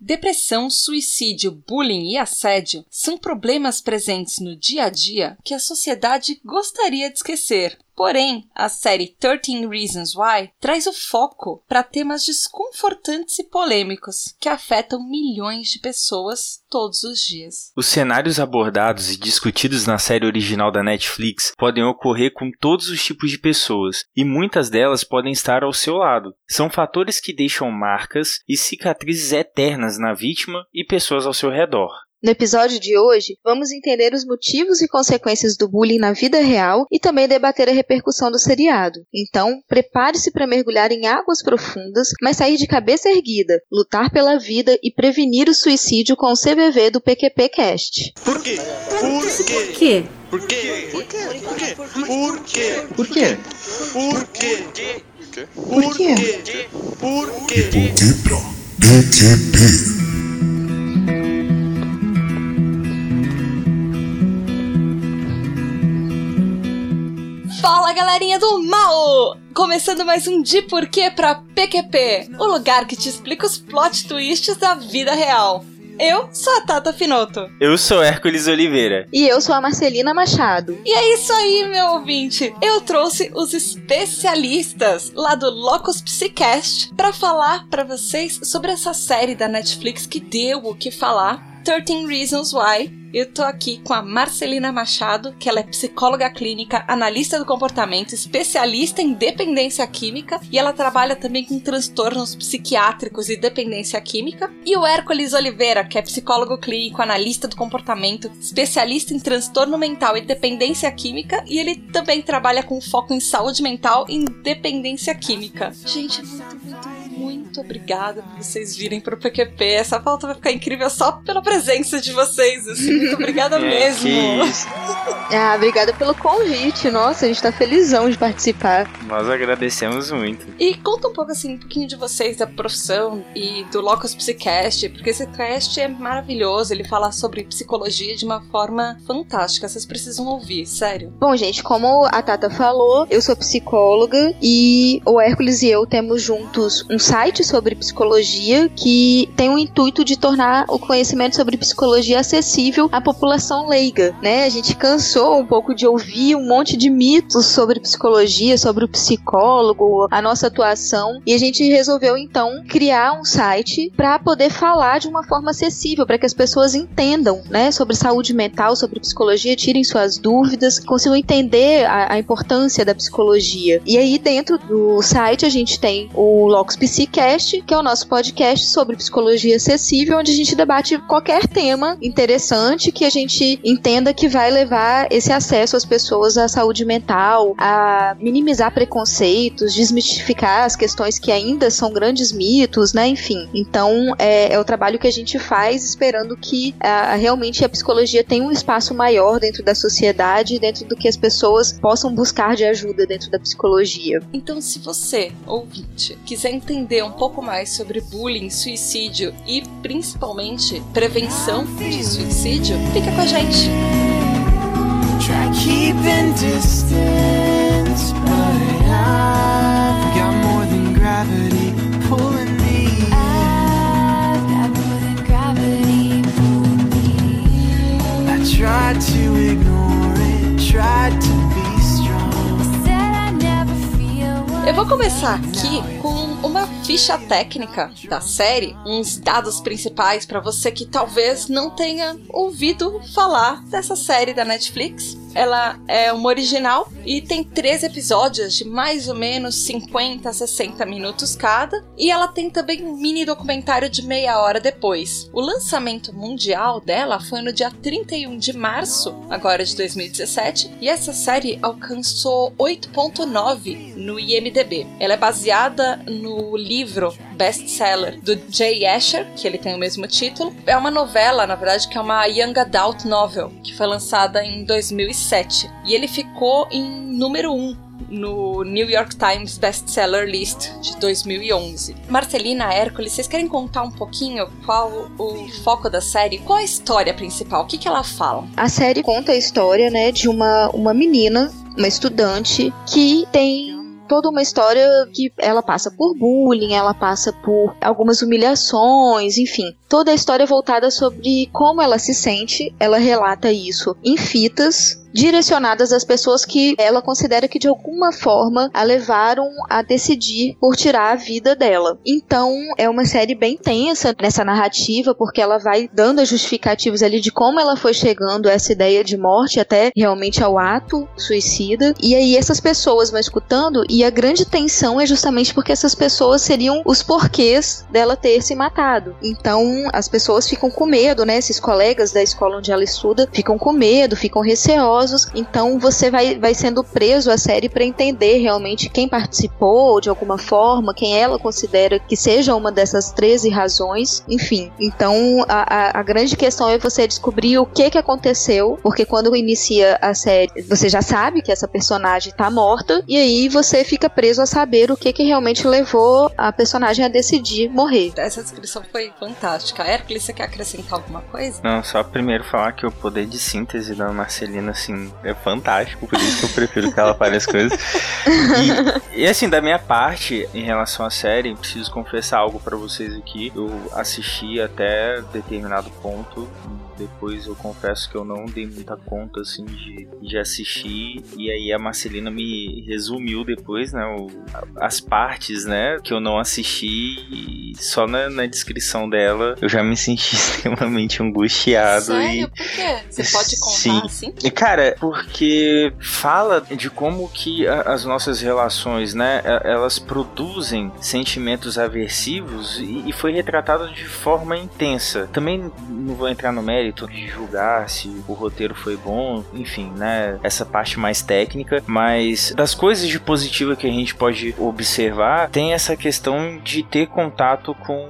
Depressão, suicídio, bullying e assédio são problemas presentes no dia a dia que a sociedade gostaria de esquecer. Porém, a série 13 Reasons Why traz o foco para temas desconfortantes e polêmicos que afetam milhões de pessoas todos os dias. Os cenários abordados e discutidos na série original da Netflix podem ocorrer com todos os tipos de pessoas, e muitas delas podem estar ao seu lado. São fatores que deixam marcas e cicatrizes eternas na vítima e pessoas ao seu redor. No episódio de hoje, vamos entender os motivos e consequências do bullying na vida real e também debater a repercussão do seriado. Então, prepare-se para mergulhar em águas profundas, mas sair de cabeça erguida, lutar pela vida e prevenir o suicídio com o CVV do PQP Cast. Por quê? Por quê? Por quê? Por quê? Por quê? Por quê? Por quê? Por quê? Por quê? Por quê? PQP. Fala galerinha do mal! Começando mais um De Porquê pra PQP, o lugar que te explica os plot twists da vida real. Eu sou a Tata Finoto. Eu sou Hércules Oliveira. E eu sou a Marcelina Machado. E é isso aí, meu ouvinte. Eu trouxe os especialistas lá do Locus Psycast para falar para vocês sobre essa série da Netflix que deu o que falar. 13 Reasons Why, eu tô aqui com a Marcelina Machado, que ela é psicóloga clínica, analista do comportamento, especialista em dependência química e ela trabalha também com transtornos psiquiátricos e dependência química. E o Hércules Oliveira, que é psicólogo clínico, analista do comportamento, especialista em transtorno mental e dependência química e ele também trabalha com foco em saúde mental e dependência química. Gente, muito, muito, muito obrigada por vocês virem pro PQP. Essa pauta vai ficar incrível só pela presença de vocês, assim. Muito obrigada É, mesmo. que isso. Ah, obrigada pelo convite. Nossa, a gente tá felizão de participar. Nós agradecemos muito. E conta um pouco assim, um pouquinho de vocês, da profissão e do Locus Psycast, porque esse cast é maravilhoso, ele fala sobre psicologia de uma forma fantástica, vocês precisam ouvir, sério. Bom, gente, como a Tata falou, eu sou psicóloga e o Hércules e eu temos juntos um site sobre psicologia que tem o intuito de tornar o conhecimento sobre psicologia acessível à população leiga, né? A gente cansou um pouco de ouvir um monte de mitos sobre psicologia, sobre o psicólogo, a nossa atuação, e a gente resolveu então criar um site para poder falar de uma forma acessível, para que as pessoas entendam, né, sobre saúde mental, sobre psicologia, tirem suas dúvidas, consigam entender a, a importância da psicologia. E aí dentro do site a gente tem o Locus Psicast, que é o nosso podcast sobre psicologia acessível, onde a gente debate qualquer tema interessante que a gente entenda que vai levar esse acesso às pessoas à saúde mental, a minimizar preconceitos, desmistificar as questões que ainda são grandes mitos, né? Enfim. Então é, é o trabalho que a gente faz esperando que a, realmente a psicologia tenha um espaço maior dentro da sociedade, dentro do que as pessoas possam buscar de ajuda dentro da psicologia. Então, se você, ouvinte, quiser entender entender um pouco mais sobre bullying, suicídio e principalmente prevenção de suicídio, fica com a gente. tried to ignore it, tried to be Eu vou começar aqui com uma ficha técnica da série, uns dados principais para você que talvez não tenha ouvido falar dessa série da Netflix. Ela é uma original e tem três episódios de mais ou menos 50 a 60 minutos cada. E ela tem também um mini documentário de meia hora depois. O lançamento mundial dela foi no dia 31 de março, agora de 2017, e essa série alcançou 8.9 no IMDb. Ela é baseada no livro best-seller do Jay Asher, que ele tem o mesmo título. É uma novela, na verdade, que é uma young adult novel, que foi lançada em 2007. E ele ficou em número 1 no New York Times Bestseller List de 2011. Marcelina Hércules, vocês querem contar um pouquinho qual o foco da série? Qual a história principal? O que, que ela fala? A série conta a história, né, de uma, uma menina, uma estudante, que tem toda uma história que ela passa por bullying, ela passa por algumas humilhações, enfim. Toda a história é voltada sobre como ela se sente. Ela relata isso em fitas direcionadas às pessoas que ela considera que de alguma forma a levaram a decidir por tirar a vida dela. Então é uma série bem tensa nessa narrativa, porque ela vai dando as justificativas ali de como ela foi chegando a essa ideia de morte até realmente ao ato suicida. E aí essas pessoas vão escutando e a grande tensão é justamente porque essas pessoas seriam os porquês dela ter se matado. Então as pessoas ficam com medo, né? Esses colegas da escola onde ela estuda ficam com medo, ficam receosos. Então você vai, vai sendo preso à série para entender realmente quem participou de alguma forma, quem ela considera que seja uma dessas 13 razões, enfim. Então a, a, a grande questão é você descobrir o que que aconteceu, porque quando inicia a série, você já sabe que essa personagem tá morta, e aí você fica preso a saber o que que realmente levou a personagem a decidir morrer. Essa descrição foi fantástica. Hércules, você quer acrescentar alguma coisa? Não, só primeiro falar que o poder de síntese da Marcelina, assim, é fantástico, por isso que eu prefiro que ela as coisas. E, e, assim, da minha parte, em relação à série, preciso confessar algo pra vocês aqui. Eu assisti até determinado ponto. Depois eu confesso que eu não dei muita conta assim de, de assistir. E aí a Marcelina me resumiu depois, né? o- as partes, né? Que eu não assisti. E só na, na descrição dela eu já me senti extremamente angustiado. E, Sério? Por quê? Você pode contar Sim. assim? e, Cara, porque fala de como que a- as nossas relações, né, e- elas produzem sentimentos aversivos e, e foi retratado de forma intensa. Também não vou entrar no mérito de julgar se o roteiro foi bom, enfim, né, essa parte mais técnica, mas das coisas de positiva que a gente pode observar, tem essa questão de ter contato com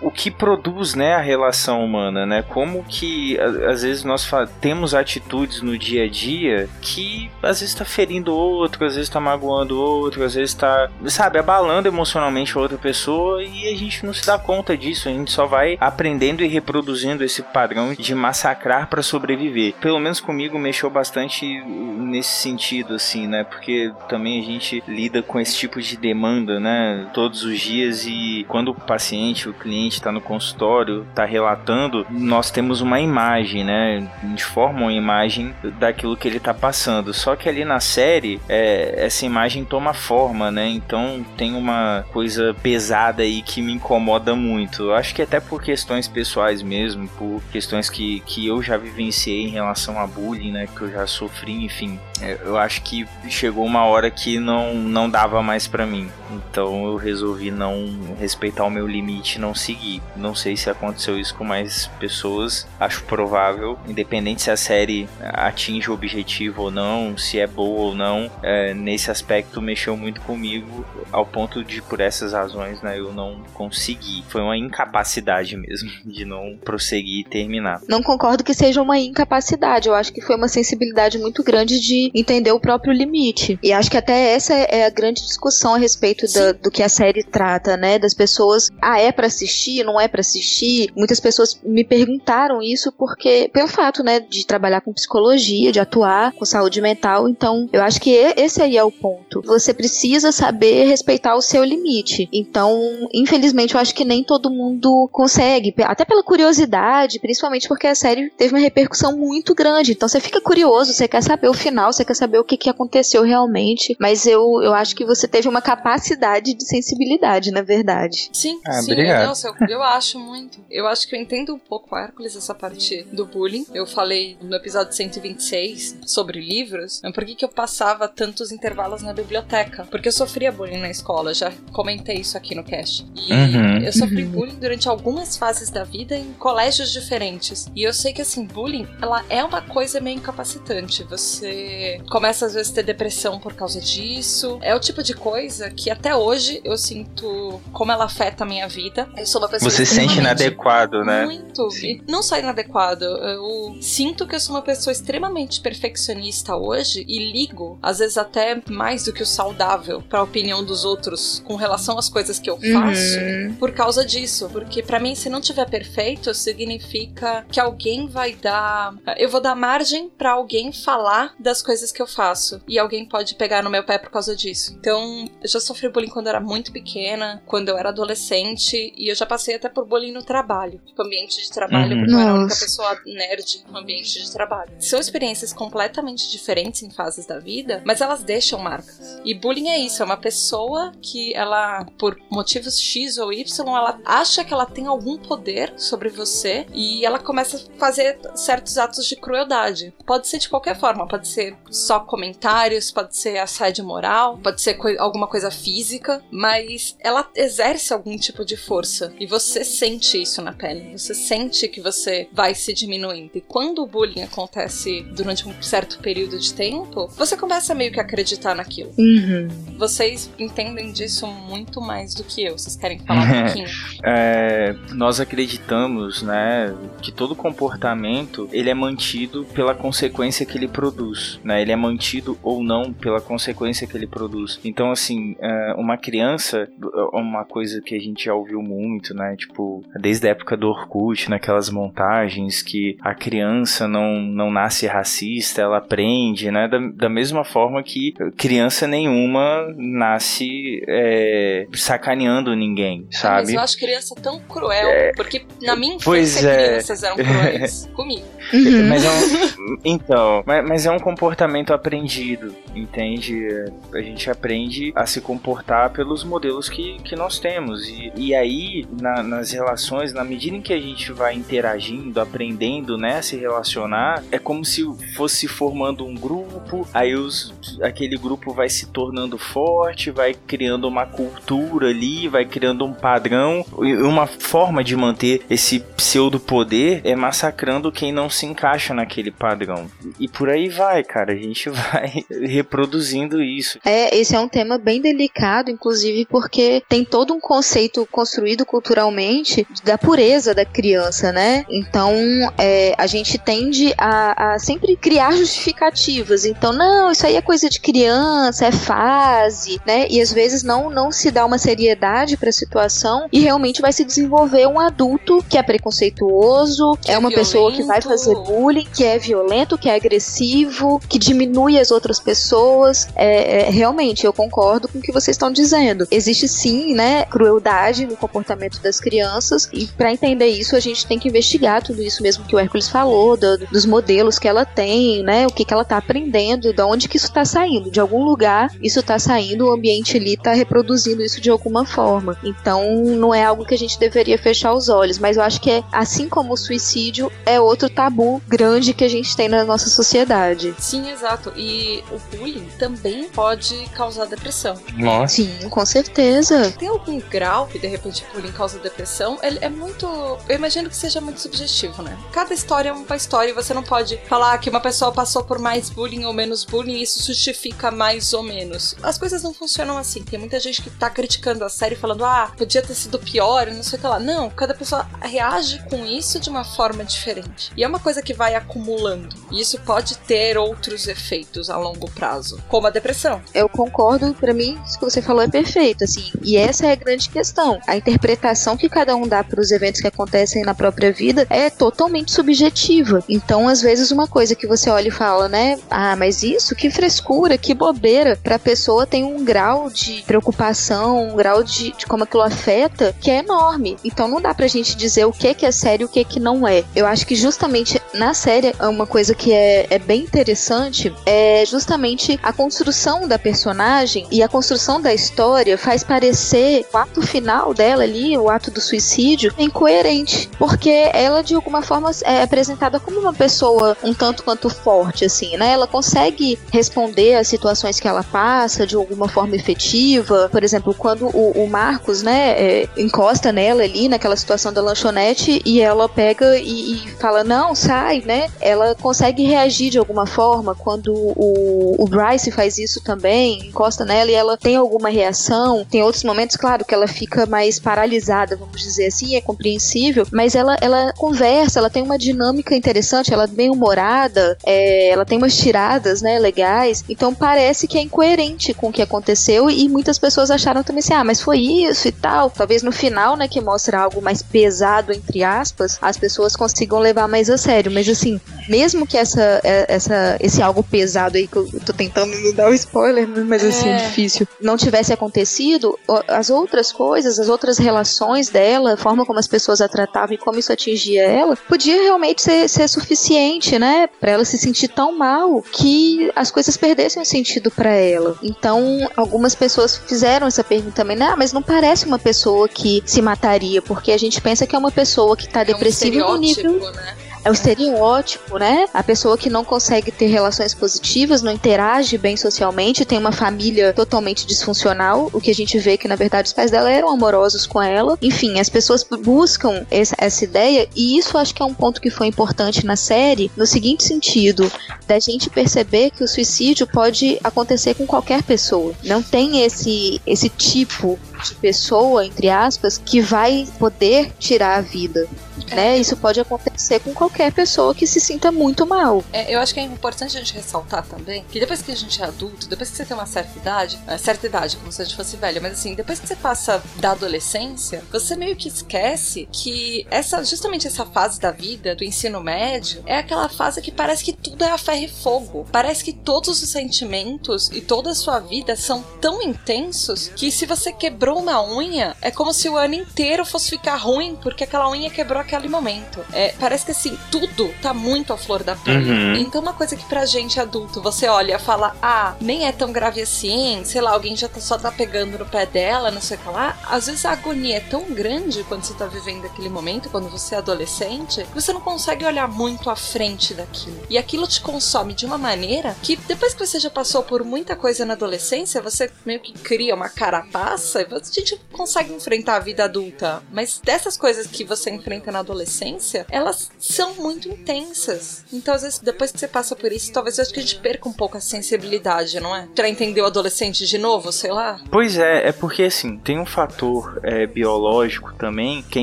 o que produz, né, a relação humana, né? Como que às vezes nós temos atitudes no dia a dia que às vezes está ferindo outro, às vezes está magoando outro, às vezes está, sabe, abalando emocionalmente outra pessoa e a gente não se dá conta disso, a gente só vai aprendendo e reproduzindo esse padrão de massacrar para sobreviver. Pelo menos comigo mexeu bastante nesse sentido assim, né? Porque também a gente lida com esse tipo de demanda, né, todos os dias e quando o paciente, cliente está no consultório, está relatando, nós temos uma imagem, né? Gente forma uma imagem daquilo que ele está passando. Só que ali na série, é, essa imagem toma forma, né? Então tem uma coisa pesada aí que me incomoda muito. Eu acho que até por questões pessoais mesmo, por questões que, que eu já vivenciei em relação a bullying, né? Que eu já sofri, enfim. Eu acho que chegou uma hora que não, não dava mais pra mim. Então eu resolvi não respeitar o meu limite, não seguir. Não sei se aconteceu isso com mais pessoas. Acho provável, independente se a série atinge o objetivo ou não, se é boa ou não. é, nesse aspecto mexeu muito comigo, ao ponto de por essas razões, né, eu não consegui. Foi uma incapacidade mesmo de não prosseguir e terminar. Não concordo que seja uma incapacidade. Eu acho que foi uma sensibilidade muito grande de entender o próprio limite. E acho que até essa é a grande discussão a respeito da- do que a série trata, né? Das pessoas, ah, é pra assistir, não é pra assistir? Muitas pessoas me perguntaram isso porque pelo fato, né, de trabalhar com psicologia, de atuar com saúde mental. Então, eu acho que esse aí é o ponto. Você precisa saber respeitar o seu limite. Então, infelizmente, eu acho que nem todo mundo consegue, até pela curiosidade, principalmente porque a série teve uma repercussão muito grande. Então, você fica curioso, você quer saber o final, você quer saber o que, que aconteceu realmente. Mas eu, eu acho que você teve uma capacidade de sensibilidade, na verdade. Sim, Ah, sim, obrigado. nossa, eu, eu acho muito. Eu acho que eu entendo um pouco, Hércules, essa parte do bullying. Eu falei no episódio 126 sobre livros, por que, que eu passava tantos intervalos na biblioteca? Porque eu sofria bullying na escola, já comentei isso aqui no cast. E Uhum. eu sofri bullying durante algumas fases da vida em colégios diferentes. E eu sei que, assim, bullying, ela é uma coisa meio incapacitante. Você começa, às vezes, a ter depressão por causa disso. É o tipo de coisa que até hoje eu sinto como ela afeta a minha vida. Eu sou uma pessoa Você se sente inadequado, né? Muito. Sim. E não só inadequado. Eu sinto que eu sou uma pessoa extremamente perfeccionista hoje e ligo, às vezes até mais do que o saudável, pra opinião dos outros com relação às coisas que eu faço. Uhum. Por causa disso, porque pra mim se não tiver perfeito, significa que alguém vai dar, eu vou dar margem pra alguém falar das coisas que eu faço e alguém pode pegar no meu pé por causa disso. Então, eu já sofri bullying quando eu era muito pequena, quando eu era adolescente e eu já passei até por bullying no trabalho, tipo ambiente de trabalho, Uhum. porque eu era a única pessoa nerd no ambiente de trabalho. São experiências completamente diferentes em fases da vida, mas elas deixam marcas. E bullying é isso, é uma pessoa que ela, por motivos X ou Y, ela acha que ela tem algum poder sobre você e ela começa a fazer certos atos de crueldade. Pode ser de qualquer forma, pode ser só comentários, pode ser assédio moral, pode ser coi- alguma coisa física, mas ela exerce algum tipo de força e você sente isso na pele. Você sente que você vai se diminuindo. E quando o bullying acontece durante um certo período de tempo, você começa meio que a acreditar naquilo. Uhum. Vocês entendem disso muito mais do que eu. Vocês querem falar um pouquinho? É, nós acreditamos, né, que todo comportamento ele é mantido pela consequência que ele produz, né? Ele é mantido ou não pela consequência que ele produz. Então, assim, é, uma criança, uma coisa que a gente já ouviu muito, né? Tipo, desde a época do Orkut, naquelas montagens que a criança não, não nasce racista, ela aprende, né? Da, da mesma forma que criança nenhuma nasce é, sacaneando ninguém, Mas sabe? eu acho criança tão cruel, porque na minha Pois infância é. crianças eram cruéis comigo. Uhum. Mas é um, então, mas, mas é um comportamento aprendido, entende? A gente aprende a se comportar pelos modelos que, que nós temos. E, e aí, na- nas relações, na medida em que a gente vai interagindo, aprendendo né, se relacionar, é como se fosse formando um grupo, aí os, aquele grupo vai se tornando forte, vai criando uma cultura ali, vai criando um padrão, uma forma de manter esse pseudo-poder é massacrando quem não se encaixa naquele padrão. E por aí vai, cara, a gente vai reproduzindo isso. É, esse é um tema bem delicado, inclusive porque tem todo um conceito construído culturalmente da pureza da criança, né? Então, é, a gente tende a, a sempre criar justificativas. Então, não, isso aí é coisa de criança, é fase, né? E às vezes não, não se dá uma seriedade para a situação e realmente vai se desenvolver um adulto que é preconceituoso, Que é é uma pessoa que vai violento. fazer bullying, que é violento, que é agressivo, que diminui as outras pessoas. É, é, realmente, eu concordo com o que vocês estão dizendo. Existe sim, né, crueldade no comportamento das crianças e para entender isso a gente tem que investigar tudo isso mesmo que o Hércules falou, do- dos modelos que ela tem, né, o que, que ela tá aprendendo, de onde que isso tá saindo. De algum lugar isso tá saindo, o ambiente ali tá reproduzindo isso de alguma forma. Então não é algo que a gente deveria fechar os olhos, mas eu acho que é assim como o suicídio é outro tabu grande que a gente tem na nossa sociedade. Sim, exato. E o bullying também pode causar depressão. Nossa. Sim, com certeza. Tem algum grau que de repente o bullying causa depressão? Ele é muito. Eu imagino que seja muito subjetivo, né? Cada história é uma história e você não pode falar que uma pessoa passou por mais bullying ou menos bullying e isso justifica mais ou menos. As coisas não funcionam assim. Tem muita gente que tá criticando a série falando, ah, podia ter sido pior, e não sei o que lá. Não, cada pessoa reage com isso de uma forma diferente. E é uma coisa que vai acumulando. E isso pode ter outros efeitos a longo prazo, como a depressão. Eu concordo, pra mim, isso que você falou é perfeito, assim. E essa é a grande questão. A interpretação que cada um dá para os eventos que acontecem na própria vida é totalmente subjetiva. Então, às vezes, uma coisa que você olha e fala, né? Ah, mas isso, que frescura, que bobeira. Pra pessoa tem um grau de preocupação, um grau de, de como aquilo afeta, que é enorme. Então, não dá pra gente dizer o que, que é sério e o que, que não é. Eu acho que justamente na série, é uma coisa que é, é bem interessante é justamente a construção da personagem e a construção da história faz parecer o ato final dela ali, o ato do suicídio, incoerente. Porque ela, de alguma forma, é apresentada como uma pessoa um tanto quanto forte, assim, né? Ela consegue responder às situações que ela passa de alguma forma efetiva. Por exemplo, quando o, o Marcos, né, é, encosta nela ali naquela situação da lanchonete e ela pega e, e fala, não, sai, né? Ela consegue reagir de alguma forma quando o, o Bryce faz isso também, encosta nela e ela tem alguma reação. Tem outros momentos, claro, que ela fica mais paralisada, vamos dizer assim, é compreensível, mas ela, ela conversa, ela tem uma dinâmica interessante, ela é bem humorada, é, ela tem umas tiradas, né, legais. Então parece que é incoerente com o que aconteceu e muitas pessoas acharam também assim, ah, mas foi isso e tal. Talvez no final, né, que mostra algo mais pesado, entre aspas, as pessoas consigam levar mais a sério. Mas assim, mesmo que essa, é- essa, esse algo pesado aí que eu tô tentando não dar o spoiler, né? mas assim, é É. difícil. Não tivesse acontecido, as outras coisas, as outras relações dela, a forma como as pessoas a tratavam e como isso atingia ela, podia realmente ser, ser suficiente, né? Pra ela se sentir tão mal que as coisas perdessem o sentido pra ela. Então, algumas pessoas fizeram essa pergunta também, né? Ah, mas não parece uma pessoa que se mataria, porque a gente pensa que é uma pessoa que tá É um depressiva no nível né? É o estereótipo, né? A pessoa que não consegue ter relações positivas, não interage bem socialmente, tem uma família totalmente disfuncional, o que a gente vê que na verdade os pais dela eram amorosos com ela. Enfim, as pessoas buscam essa, essa ideia e isso acho que é um ponto que foi importante na série, no seguinte sentido, da gente perceber que o suicídio pode acontecer com qualquer pessoa. Não tem esse esse tipo de pessoa, entre aspas, que vai poder tirar a vida. Né? Isso pode acontecer com qualquer pessoa que se sinta muito mal. É, eu acho que é importante a gente ressaltar também que depois que a gente é adulto, depois que você tem uma certa idade, é, certa idade, como se a gente fosse velho, mas assim, depois que você passa da adolescência, você meio que esquece que essa, justamente essa fase da vida, do ensino médio, é aquela fase que parece que tudo é a ferro e fogo. Parece que todos os sentimentos e toda a sua vida são tão intensos que se você quebrou uma unha, é como se o ano inteiro fosse ficar ruim porque aquela unha quebrou aquele momento. É, parece que assim, tudo tá muito à flor da pele. Uhum. Então, uma coisa que pra gente adulto, você olha e fala, ah, nem é tão grave assim, sei lá, alguém já tá, só tá pegando no pé dela, não sei o que lá. Às vezes a agonia é tão grande quando você tá vivendo aquele momento, quando você é adolescente, que você não consegue olhar muito à frente daquilo. E aquilo te consome de uma maneira que depois que você já passou por muita coisa na adolescência, você meio que cria uma carapaça e você- a gente consegue enfrentar a vida adulta. Mas dessas coisas que você enfrenta na adolescência, elas são muito intensas. Então, às vezes, depois que você passa por isso, talvez eu acho que a gente perca um pouco a sensibilidade, não é? Pra entender o adolescente de novo, sei lá. Pois é, é porque assim, tem um fator é, biológico também que é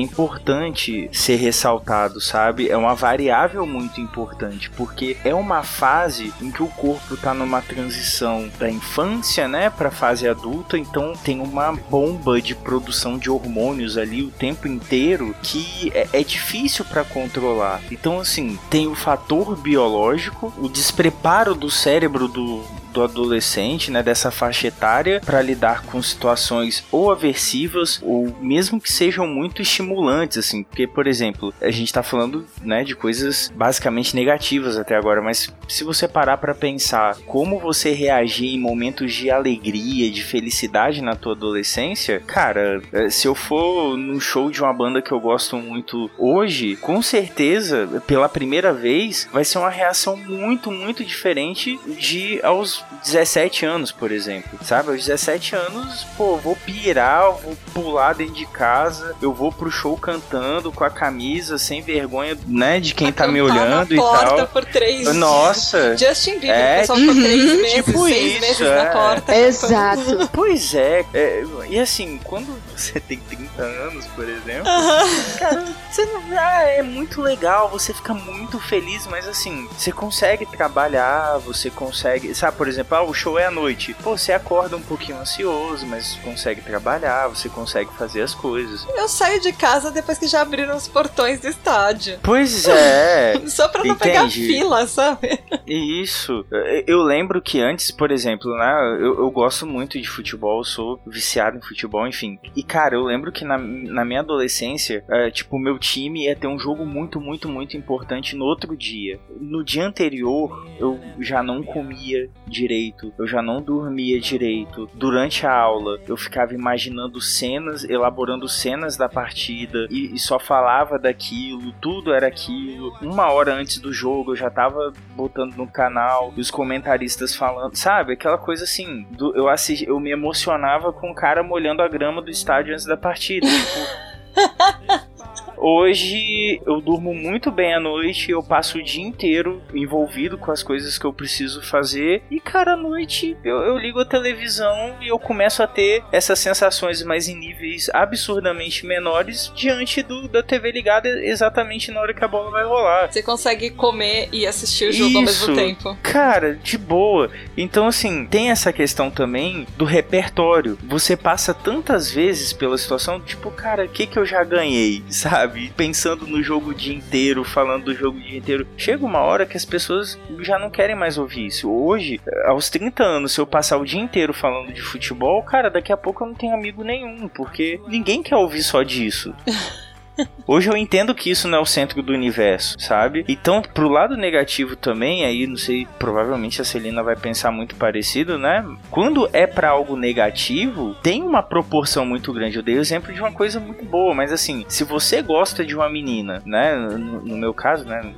importante ser ressaltado, sabe? É uma variável muito importante, porque é uma fase em que o corpo tá numa transição da infância, né, pra fase adulta, então tem uma bomba de produção de hormônios ali o tempo inteiro que é, é difícil pra controlar. Então, assim, tem o fator biológico, o despreparo do cérebro do, do adolescente, né, dessa faixa etária, para lidar com situações ou aversivas ou mesmo que sejam muito estimulantes, assim, porque, por exemplo, a gente tá falando, né, de coisas basicamente negativas até agora, mas se você parar para pensar como você reagir em momentos de alegria, de felicidade na tua adolescência, cara, eh, se eu for num show de uma banda que eu gosto muito hoje, com certeza, pela primeira vez, vai ser uma reação muito, muito diferente de aos 17 anos, por exemplo. Sabe? Aos 17 anos, pô, vou pirar, vou pular dentro de casa, eu vou pro show cantando com a camisa, sem vergonha, né, de quem tá me olhando na e porta tal. por três Nossa! Justin Bieber, É, pessoal ficou três meses, tipo seis isso, meses é. na porta. Exato. Pois é, é, e assim, quando você tem 30 anos, por exemplo, cara, você não, ah, é muito legal, você fica muito feliz, mas assim, você consegue trabalhar, você consegue, sabe, por exemplo, ah, o show é à noite, pô, você acorda um pouquinho ansioso, mas consegue trabalhar, você consegue fazer as coisas. Eu saio de casa depois que já abriram os portões do estádio. Pois é, Só pra não pegar Entende? fila, sabe? Isso. Eu lembro que antes, por exemplo, né? Eu, eu gosto muito de futebol, sou viciado em futebol, enfim. E, cara, eu lembro que na, na minha adolescência, é, tipo, o meu time ia ter um jogo muito, muito, muito importante no outro dia. No dia anterior, eu já não comia direito, eu já não dormia direito. Durante a aula, eu ficava imaginando cenas, elaborando cenas da partida e, e só falava daquilo, tudo era aquilo. Uma hora antes do jogo, eu já tava botando no canal e os comentaristas falando, sabe? Aquela coisa assim, do- eu, assisti, eu me emocionava com o cara molhando a grama do estádio antes da partida. Tipo. Hoje eu durmo muito bem à noite, eu passo o dia inteiro envolvido com as coisas que eu preciso fazer. E, cara, à noite eu, eu ligo a televisão e eu começo a ter essas sensações, mas em níveis absurdamente menores, diante do, da TV ligada exatamente na hora que a bola vai rolar. Você consegue comer e assistir o jogo ao mesmo Isso. tempo. Cara, de boa. Então, assim, tem essa questão também do repertório. Você passa tantas vezes pela situação, tipo, cara, o que que eu já ganhei, sabe? Sabe? Pensando no jogo o dia inteiro, falando do jogo o dia inteiro. Chega uma hora que as pessoas já não querem mais ouvir isso. Hoje, aos 30 anos, se eu passar o dia inteiro falando de futebol, cara, daqui a pouco eu não tenho amigo nenhum, porque ninguém quer ouvir só disso. Hoje eu entendo que isso não é o centro do universo, sabe? Então, pro lado negativo também, aí não sei, provavelmente a Celina vai pensar muito parecido, né? Quando é pra algo negativo, tem uma proporção muito grande. Eu dei o exemplo de uma coisa muito boa, mas assim, se você gosta de uma menina, né? No, meu caso, né?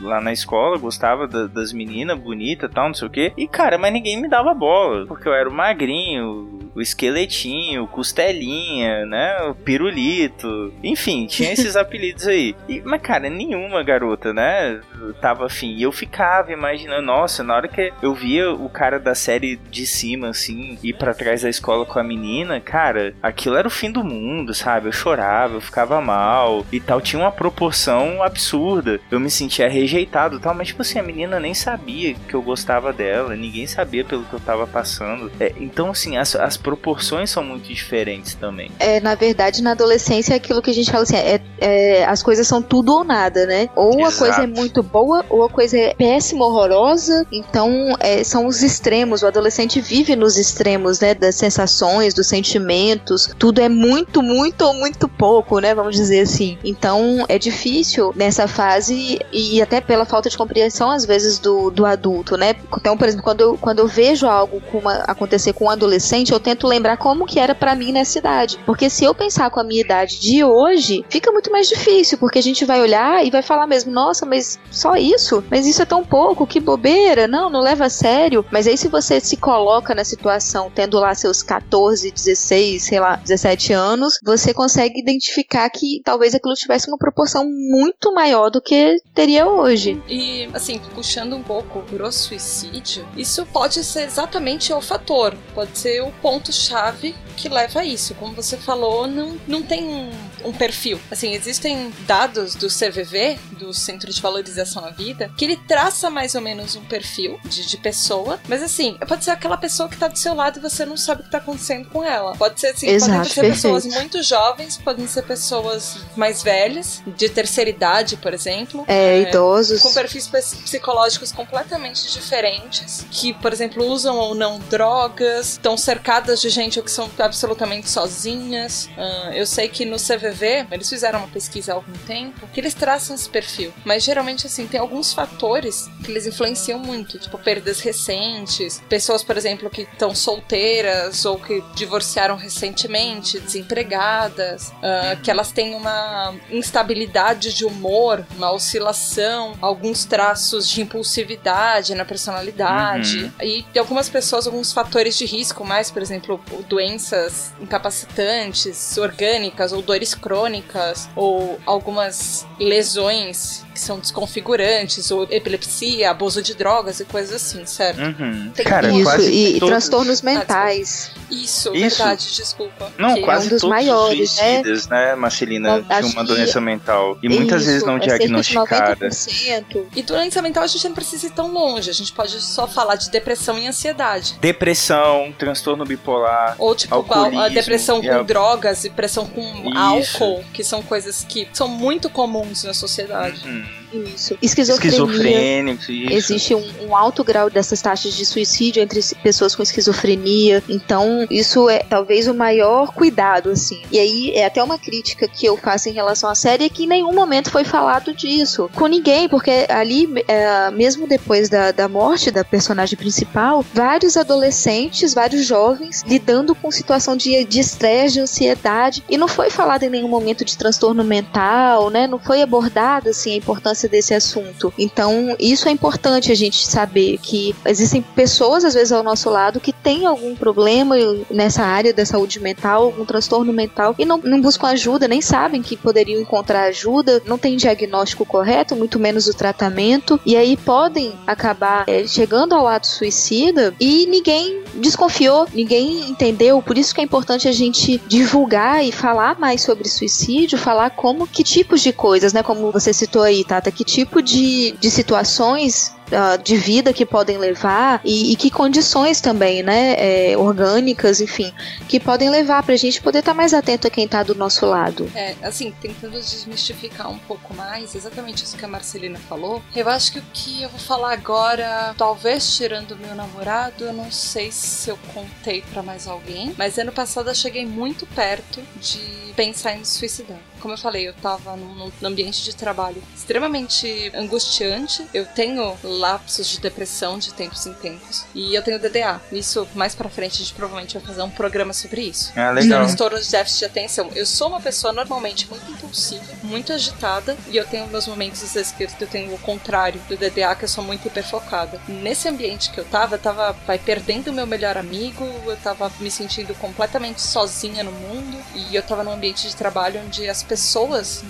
Lá na escola, gostava da- das meninas bonitas tal, não sei o quê. E cara, mas ninguém me dava bola. Porque eu era magrinho, o esqueletinho, o costelinha, né? O pirulito. Enfim, tinha esses apelidos aí. E, mas, cara, nenhuma garota, né? Tava afim. E eu ficava imaginando, nossa, na hora que eu via o cara da série de cima, assim, ir pra trás da escola com a menina, cara, aquilo era o fim do mundo, sabe? Eu chorava, eu ficava mal e tal. Tinha uma proporção absurda. Eu me sentia rejeitado tal, mas, tipo assim, a menina nem sabia que eu gostava dela, ninguém sabia pelo que eu tava passando. É, então, assim, as, as proporções são muito diferentes também. É, na verdade, na adolescência é aquilo que a gente fala assim, é, é, as coisas são tudo ou nada, né? Ou a Exato. coisa é muito boa, ou a coisa é péssima, horrorosa. Então, é, são os extremos. O adolescente vive nos extremos, né? Das sensações, dos sentimentos. Tudo é muito, muito ou muito pouco, né? Vamos dizer assim. Então, é difícil nessa fase e até pela falta de compreensão, às vezes, do, do adulto, né? Então, por exemplo, quando eu, quando eu vejo algo uma- acontecer com um adolescente, eu tento lembrar como que era pra mim nessa idade. Porque se eu pensar com a minha idade de hoje, fica muito mais difícil, porque a gente vai olhar e vai falar mesmo, nossa, mas só isso? Mas isso é tão pouco, que bobeira, não, não leva a sério. Mas aí se você se coloca na situação, tendo lá seus 14, 16, sei lá, 17 anos, você consegue identificar que talvez aquilo tivesse uma proporção muito maior do que teria hoje. E, assim, puxando um pouco pro suicídio, isso pode ser exatamente o fator, pode ser o ponto-chave que leva a isso. Como você falou, não, não tem um, perfil. Assim, existem dados do CVV, do Centro de Valorização à Vida, que ele traça mais ou menos um perfil de, de pessoa, mas assim, pode ser aquela pessoa que tá do seu lado e você não sabe o que tá acontecendo com ela. Pode ser assim, Exato, podem ser pessoas perfeito. muito jovens, podem ser pessoas mais velhas, de terceira idade, por exemplo. É, idosos. com perfis psicológicos completamente diferentes, que, por exemplo, usam ou não drogas, estão cercadas de gente que são absolutamente sozinhas. Ah, eu sei que no CVV, eles fizeram uma pesquisa há algum tempo, que eles traçam esse perfil. Mas geralmente, assim, tem alguns fatores que eles influenciam muito, tipo perdas recentes, pessoas, por exemplo, que estão solteiras ou que divorciaram recentemente, desempregadas, ah, que elas têm uma instabilidade de humor, uma oscilação, alguns traços de impulsividade na personalidade. E tem algumas pessoas, alguns fatores de risco mais, por exemplo, doenças incapacitantes, orgânicas, ou dores crônicas, ou algumas lesões que são desconfigurantes, ou epilepsia, abuso de drogas e coisas assim, certo? Uhum. Tem Cara, Isso, Isso, quase e todos- transtornos mentais. Isso, Isso. verdade, desculpa. Não, que é quase um dos todos maiores, os né? suicidas, né, Marcelina, Não, tinham uma que- doença mental. E muitas Isso, vezes não é de diagnosticada. 90%. E doença mental a gente não precisa ir tão longe, a gente pode só falar de depressão e ansiedade. Depressão, transtorno bipolar. Ou tipo Alcoolismo, a depressão e com a- drogas e depressão com Isso. álcool, que são coisas que são muito comuns na sociedade. Uhum. Isso. Esquizofrenia. Esquizofrênicos, isso. Existe um, um alto grau dessas taxas de suicídio entre pessoas com esquizofrenia. Então, isso é talvez o maior cuidado, assim. E aí, é até uma crítica que eu faço em relação à série, é que em nenhum momento foi falado disso. Com ninguém, porque ali, é, mesmo depois da, da morte da personagem principal, vários adolescentes, vários jovens, lidando com situação de de estresse, de ansiedade. E não foi falado em nenhum momento de transtorno mental, né? Não foi abordada, assim, a importância desse assunto. Então, isso é importante a gente saber que existem pessoas, às vezes, ao nosso lado que têm algum problema nessa área da saúde mental, algum transtorno mental, e não, não buscam ajuda, nem sabem que poderiam encontrar ajuda, não tem diagnóstico correto, muito menos o tratamento, e aí podem acabar é, chegando ao ato suicida e ninguém desconfiou, ninguém entendeu. Por isso que é importante a gente divulgar e falar mais sobre suicídio, falar como, que tipos de coisas, né? Como você citou aí, Tata, que tipo de, de situações ah, de vida que podem levar e, e que condições também, né, é, orgânicas, enfim, que podem levar pra gente poder estar mais atento a quem tá do nosso lado. É, assim, tentando desmistificar um pouco mais, exatamente isso que a Marcelina falou. Eu acho que o que eu vou falar agora, talvez tirando meu namorado, eu não sei se eu contei pra mais alguém, mas ano passado eu cheguei muito perto de pensar em me suicidar. Como eu falei, eu tava num, num ambiente de trabalho extremamente angustiante. Eu tenho lapsos de depressão de tempos em tempos. E eu tenho DDA. Isso, mais pra frente, a gente provavelmente vai fazer um programa sobre isso. Ah, legal. Transtorno de déficit de atenção. Eu sou uma pessoa normalmente muito impulsiva, muito agitada, e eu tenho meus momentos, às vezes, que eu tenho o contrário do DDA, que eu sou muito hiperfocada. Nesse ambiente que eu tava, eu tava vai, perdendo o meu melhor amigo, eu tava me sentindo completamente sozinha no mundo, e eu tava num ambiente de trabalho onde as pessoas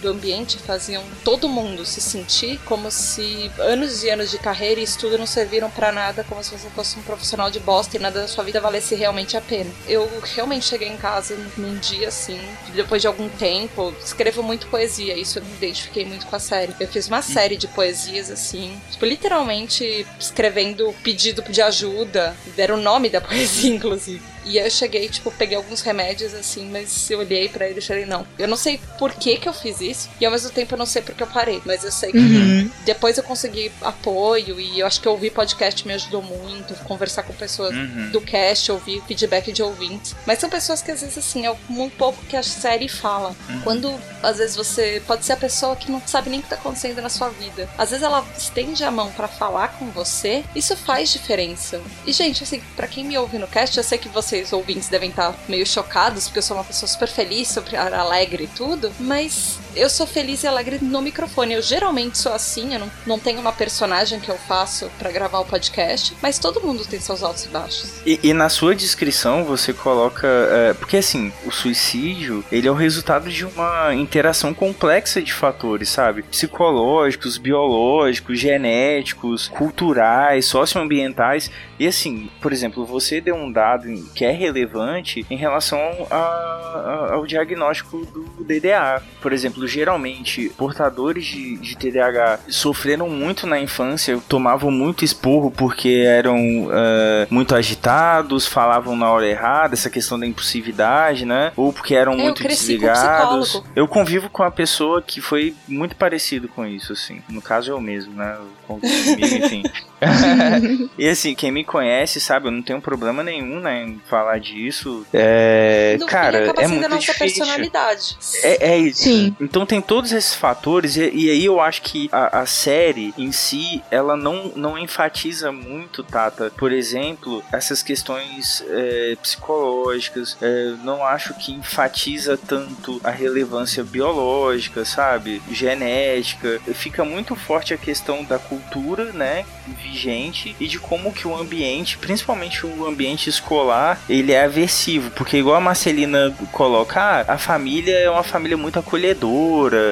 do ambiente faziam todo mundo se sentir como se anos e anos de carreira e estudo não serviram pra nada, como se você fosse um profissional de bosta e nada da sua vida valesse realmente a pena. Eu realmente cheguei em casa num dia assim, depois de algum tempo, escrevo muito poesia, isso eu me identifiquei muito com a série. Eu fiz uma série de poesias assim, tipo, literalmente escrevendo pedido de ajuda, deram o nome da poesia, inclusive. E eu cheguei, tipo, peguei alguns remédios assim, mas eu olhei pra ele e falei, não. Eu não sei por que que eu fiz isso, e ao mesmo tempo eu não sei por que eu parei. Mas eu sei que Uhum. depois eu consegui apoio, e eu acho que ouvir podcast me ajudou muito, conversar com pessoas Uhum. do cast, ouvir feedback de ouvintes. Mas são pessoas que às vezes, assim, é muito pouco que a série fala. Quando, às vezes, você pode ser a pessoa que não sabe nem o que tá acontecendo na sua vida. Às vezes ela estende a mão pra falar com você, isso faz diferença. E, gente, assim, pra quem me ouve no cast, eu sei que vocês, ouvintes, devem estar meio chocados, porque eu sou uma pessoa super feliz, super alegre e tudo, mas eu sou feliz e alegre no microfone. Eu geralmente sou assim, eu não, não tenho uma personagem que eu faço pra gravar o podcast, mas todo mundo tem seus altos e baixos. E, e na sua descrição você coloca. é, porque assim, o suicídio ele é o resultado de uma interação complexa de fatores, sabe? Psicológicos, biológicos, genéticos, culturais, socioambientais. E assim, por exemplo, você deu um dado que é relevante em relação a- a- ao diagnóstico do DDA. Por exemplo, geralmente portadores de, de TDAH sofreram muito na infância, tomavam muito esporro porque eram eh, muito agitados, falavam na hora errada, essa questão da impulsividade, né? Ou porque eram Eu muito com desligados. psicólogo. Eu convivo com uma pessoa que foi muito parecido com isso, assim. No caso, eu mesmo, né? Eu comigo, enfim. e assim, quem me conhece sabe, eu não tenho problema nenhum, né, em falar disso. É, No fim, cara, acaba é sendo muito a nossa difícil. personalidade. É, é isso. Sim. Então tem todos esses fatores, e, e aí eu acho que a, a série em si, ela não, não enfatiza muito, Tata. Por exemplo, essas questões é, psicológicas, é, não acho que enfatiza tanto a relevância biológica, sabe? Genética. Fica muito forte a questão da cultura, né? Vigente e de como que o ambiente, principalmente o ambiente escolar, ele é aversivo. Porque igual a Marcelina coloca, ah, a família é uma família muito acolhedora,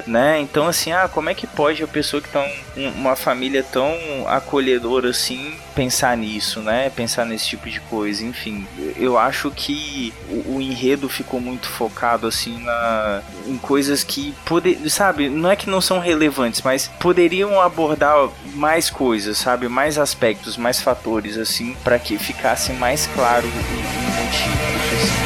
né? Então, assim, ah, como é que pode a pessoa que tá um- uma família tão acolhedora assim pensar nisso, né? Pensar nesse tipo de coisa, enfim. Eu acho que o, o enredo ficou muito focado assim na em coisas que poder, sabe, não é que não são relevantes, mas poderiam abordar mais coisas, sabe, mais aspectos, mais fatores assim, para que ficasse mais claro o, o motivo do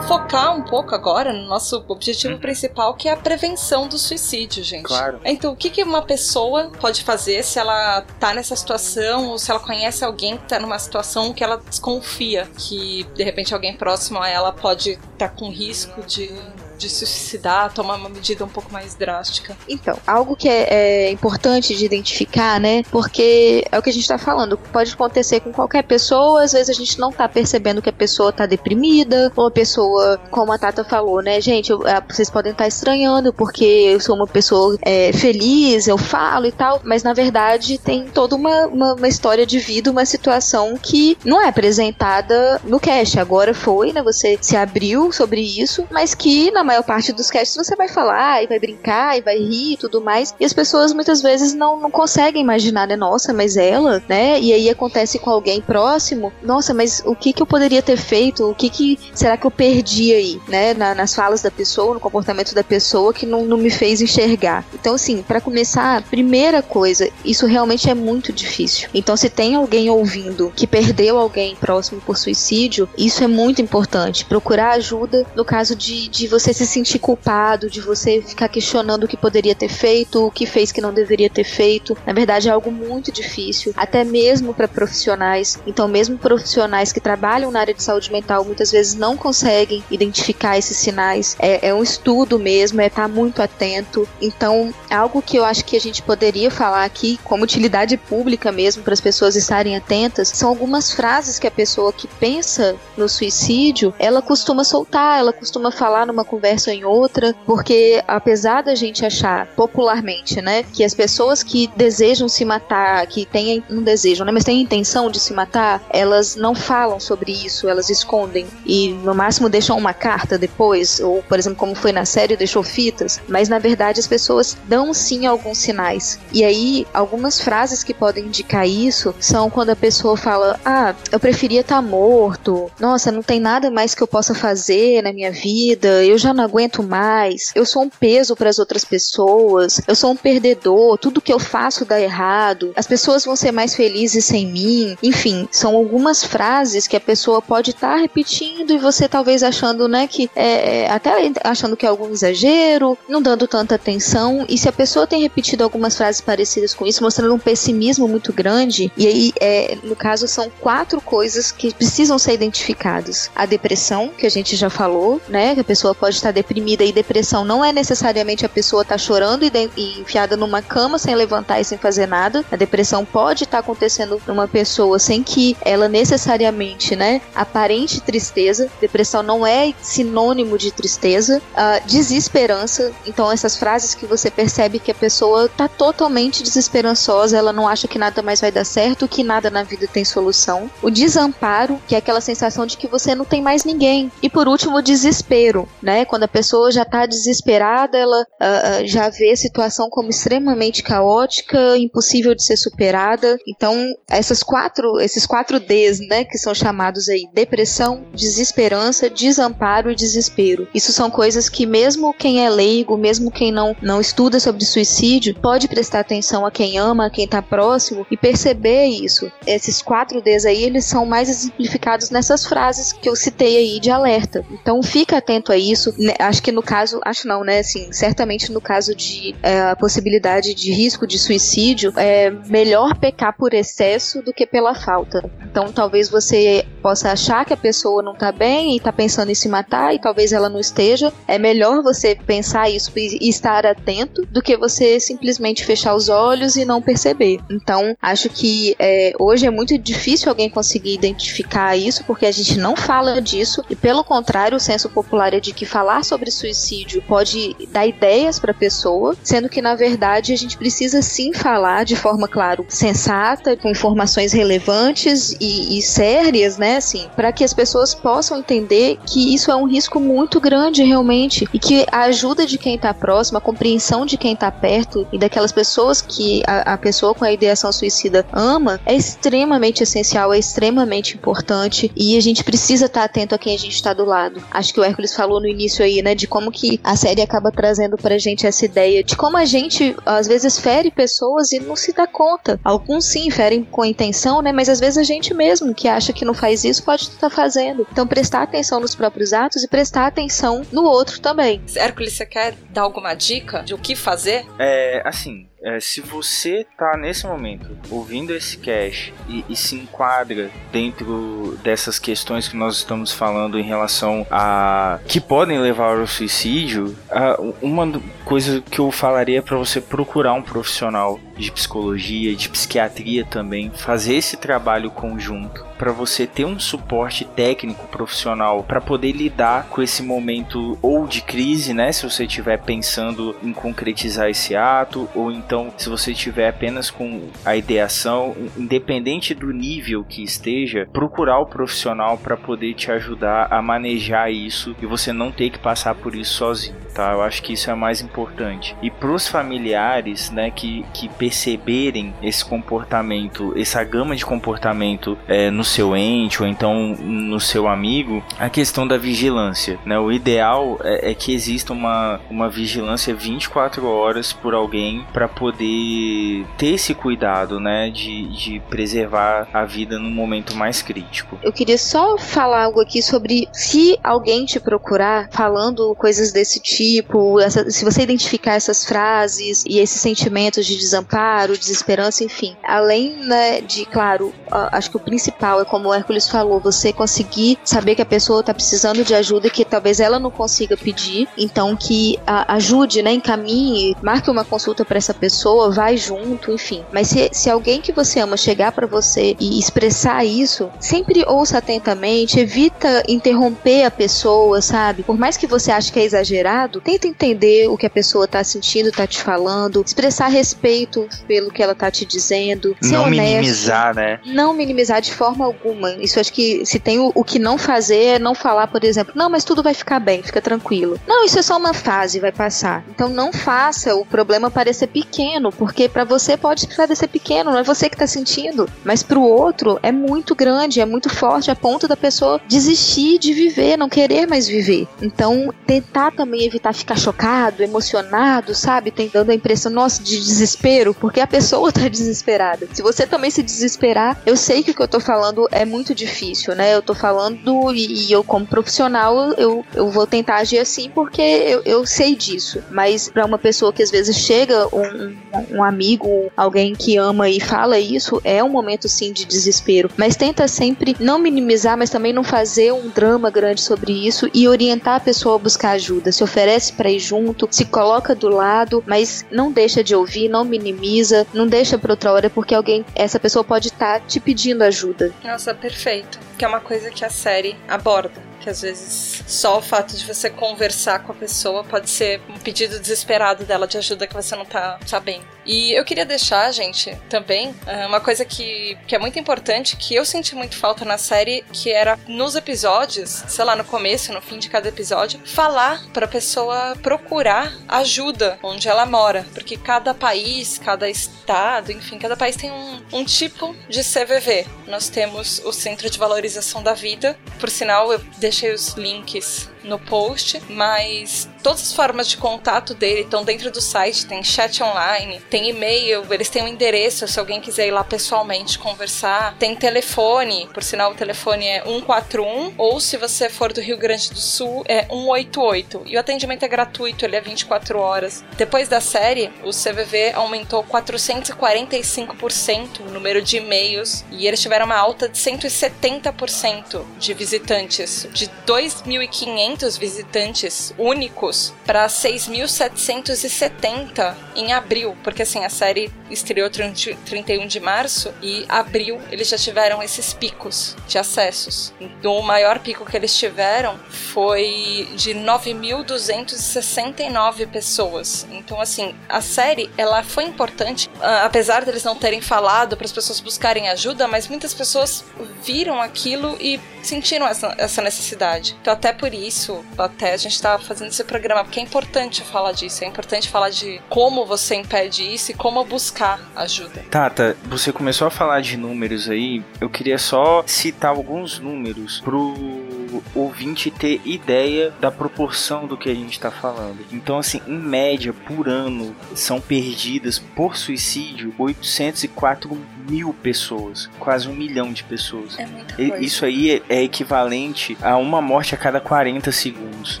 focar um pouco agora no nosso objetivo principal, que é a prevenção do suicídio, gente. Claro. Então, o que, que uma pessoa pode fazer se ela tá nessa situação, ou se ela conhece alguém que tá numa situação que ela desconfia que, de repente, alguém próximo a ela pode estar com risco de, de se suicidar, tomar uma medida um pouco mais drástica. Então, algo que é, é importante de identificar, né? Porque é o que a gente tá falando, pode acontecer com qualquer pessoa, às vezes a gente não tá percebendo que a pessoa tá deprimida, ou a pessoa, como a Tata falou, né? Gente, eu- ah, vocês podem estar estranhando porque eu sou uma pessoa é, feliz, eu falo e tal, mas na verdade tem toda uma, uma, uma história de vida, uma situação que não é apresentada no cast. Agora foi, né? Você se abriu sobre isso, mas que na na maior parte dos casts você vai falar e vai brincar e vai rir e tudo mais. E as pessoas muitas vezes não, não conseguem imaginar, né? Nossa, mas ela, né? E aí acontece com alguém próximo. Nossa, mas o que que eu poderia ter feito? O que que será que eu perdi aí, né? Na- nas falas da pessoa, no comportamento da pessoa que não, não me fez enxergar. Então, assim, para começar, primeira coisa, isso realmente é muito difícil. Então, se tem alguém ouvindo que perdeu alguém próximo por suicídio, isso é muito importante. Procurar ajuda no caso de, de você se sentir culpado, de você ficar questionando o que poderia ter feito, o que fez que não deveria ter feito. Na verdade, é algo muito difícil, até mesmo para profissionais. Então, mesmo profissionais que trabalham na área de saúde mental muitas vezes não conseguem identificar esses sinais. É, é um estudo mesmo, é estar muito atento. Então, algo que eu acho que a gente poderia falar aqui, como utilidade pública mesmo, para as pessoas estarem atentas, são algumas frases que a pessoa que pensa no suicídio, ela costuma soltar, ela costuma falar numa conversa ou em outra, porque apesar da gente achar popularmente, né, que as pessoas que desejam se matar, que têm, não desejam, né, mas têm intenção de se matar, elas não falam sobre isso, elas escondem. E no máximo deixam uma carta depois, ou por exemplo, como foi na série, deixou fitas, mas na verdade as pessoas dão sim alguns sinais. E aí, algumas frases que podem indicar isso são quando a pessoa fala: Ah, eu preferia estar morto, nossa, não tem nada mais que eu possa fazer na minha vida, eu já não aguento mais, eu sou um peso para as outras pessoas, eu sou um perdedor, tudo que eu faço dá errado, as pessoas vão ser mais felizes sem mim. Enfim, são algumas frases que a pessoa pode estar repetindo e você talvez achando, né, que é, é, até achando que é algum exagero, não dando tanta atenção. E se a pessoa tem repetido algumas frases parecidas com isso, mostrando um pessimismo muito grande, e aí, é, no caso, são quatro coisas que precisam ser identificadas: a depressão, que a gente já falou, né, que a pessoa pode estar deprimida, e depressão não é necessariamente a pessoa estar chorando e, de- e enfiada numa cama sem levantar e sem fazer nada. A depressão pode estar acontecendo numa pessoa sem que ela necessariamente, né, aparente tristeza. Depressão não é sinônimo de tristeza. Ah, desesperança. Então, essas frases que você percebe que a pessoa tá totalmente desesperançosa, ela não acha que nada mais vai dar certo, que nada na vida tem solução. O desamparo, que é aquela sensação de que você não tem mais ninguém. E por último, o desespero, né? Quando a pessoa já tá desesperada, ela ah, já vê a situação como extremamente caótica, impossível de ser superada. Então, essas quatro, esses quatro Ds, né, que são chamados aí depressão, desesperança, desamparo e desespero. Isso são coisas que mesmo quem é leigo, mesmo quem não não estuda sobre suicídio, pode prestar atenção a quem ama, a quem tá próximo e perceber isso. Esses quatro Ds aí, eles são mais exemplificados nessas frases que eu citei aí de alerta. Então, fica atento a isso. Né, Acho que no caso, acho não, né, assim, certamente no caso de é, a possibilidade de risco de suicídio, é melhor pecar por excesso do que pela falta. Então, talvez você possa achar que a pessoa não tá bem e tá pensando em se matar e talvez ela não esteja. É melhor você pensar isso e estar atento do que você simplesmente fechar os olhos e não perceber. Então, acho que é, hoje é muito difícil alguém conseguir identificar isso porque a gente não fala disso e, pelo contrário, o senso popular é de que falar sobre suicídio pode dar ideias para a pessoa, sendo que, na verdade, a gente precisa sim falar de forma, claro, sensata, com informações relevantes e, e sérias, né, assim, para que as pessoas possam entender que isso é um risco muito grande realmente e que a ajuda de quem tá próximo, a compreensão de quem tá perto e daquelas pessoas que a, a pessoa com a ideação suicida ama é extremamente essencial, é extremamente importante e a gente precisa estar atento a quem a gente está do lado. Acho que o Hércules falou no início aí, né, de como que a série acaba trazendo pra gente essa ideia de como a gente às vezes fere pessoas e não se dá conta. Alguns sim ferem com intenção, né, mas às vezes a gente mesmo que acha que não faz isso pode estar fazendo. Então prestar atenção nos próprios atos e prestar atenção no outro também. Hércules, você quer dar alguma dica de o que fazer? É, assim, é, se você tá nesse momento ouvindo esse cast e, e se enquadra dentro dessas questões que nós estamos falando em relação a que podem levar ao suicídio, a- uma coisa que eu falaria é para você procurar um profissional de psicologia, de psiquiatria também, fazer esse trabalho conjunto para você ter um suporte técnico profissional para poder lidar com esse momento ou de crise, né, se você estiver pensando em concretizar esse ato ou então se você estiver apenas com a ideação, independente do nível que esteja, procurar o profissional para poder te ajudar a manejar isso e você não ter que passar por isso sozinho, tá? Eu acho que isso é mais importante. E para os familiares, né, que, que perceberem esse comportamento, essa gama de comportamento é, no seu ente ou então no seu amigo, a questão da vigilância, né? O ideal é, é que exista uma, uma vigilância 24 horas por alguém para poder ter esse cuidado, né, de, de preservar a vida no momento mais crítico. Eu queria só falar algo aqui sobre se alguém te procurar falando coisas desse tipo, essa- se você identificar essas frases e esses sentimentos de desamparo, desesperança, enfim. Além né, de, claro, acho que o principal é como o Hércules falou, você conseguir saber que a pessoa está precisando de ajuda que talvez ela não consiga pedir, então que a- ajude, né, encaminhe, marque uma consulta para essa pessoa, vai junto, enfim. Mas se, se alguém que você ama chegar para você e expressar isso, sempre ouça atentamente, evita interromper a pessoa, sabe? Por mais que você ache que é exagerado, tenta entender o que a pessoa tá sentindo, tá te falando, expressar respeito pelo que ela tá te dizendo, ser não honesto. minimizar, né? Não minimizar de forma alguma. Isso acho que se tem o, o que não fazer é não falar, por exemplo, não, mas tudo vai ficar bem, fica tranquilo. Não, isso é só uma fase, vai passar. Então não faça o problema parecer pequeno, porque pra você pode parecer pequeno, não é você que tá sentindo, mas pro outro é muito grande, é muito forte a ponto da pessoa desistir de viver, não querer mais viver. Então tentar também evitar ficar chocado, emocionado, sabe? Tem dando a impressão, nossa, de desespero, porque a pessoa tá desesperada. Se você também se desesperar, eu sei que o que eu tô falando é muito difícil, né? Eu tô falando e, e eu, como profissional, eu, eu vou tentar agir assim porque eu, eu sei disso. Mas pra uma pessoa que às vezes chega, um, um, amigo, alguém que ama e fala isso, é um momento sim de desespero. Mas tenta sempre não minimizar, mas também não fazer um drama grande sobre isso e orientar a pessoa a buscar ajuda. Se oferece pra ir junto, se coloca do lado, mas não deixa de ouvir, não minimiza, não deixa pra outra hora porque alguém, essa pessoa pode estar te pedindo ajuda. Nossa, perfeito. Que é uma coisa que a série aborda. Que às vezes só o fato de você conversar com a pessoa pode ser um pedido desesperado dela de ajuda que você não tá sabendo. E eu queria deixar, gente, também ah, uma coisa que, que é muito importante, que eu senti muito falta na série, que era nos episódios, sei lá, no começo, no fim de cada episódio, falar pra pessoa procurar ajuda onde ela mora. Porque cada país, cada estado, enfim, cada país tem um, um tipo de CVV. Nós temos o Centro de Valorização da Vida, por sinal, eu deixei os links no post, mas todas as formas de contato dele estão dentro do site, tem chat online, tem e-mail, eles têm um endereço se alguém quiser ir lá pessoalmente conversar, tem telefone, por sinal o telefone é 141, ou se você for do Rio Grande do Sul é 188. E o atendimento é gratuito, ele é 24 horas. Depois da série, o CVV aumentou 445% o número de e-mails e eles tiveram uma alta de 170% de visitantes, de 2.500 visitantes únicos para 6.770 em abril, porque assim a série estreou 30 31 de março e abril eles já tiveram esses picos de acessos. O maior pico que eles tiveram foi de 9.269 pessoas. Então assim, a série ela foi importante, apesar deles não terem falado para as pessoas buscarem ajuda, mas muitas pessoas viram aquilo e sentiram essa necessidade. Então até por isso, até a gente tá fazendo esse programa, porque é importante falar disso, é importante falar de como você impede isso e como buscar ajuda. Tata, você começou a falar de números aí. Eu queria só citar alguns números pro ouvinte ter ideia da proporção do que a gente tá falando. Então, assim, em média, por ano, são perdidas por suicídio 804 mil pessoas. Quase um milhão de pessoas. É muita coisa. Isso aí é, é equivalente a uma morte a cada 40 segundos.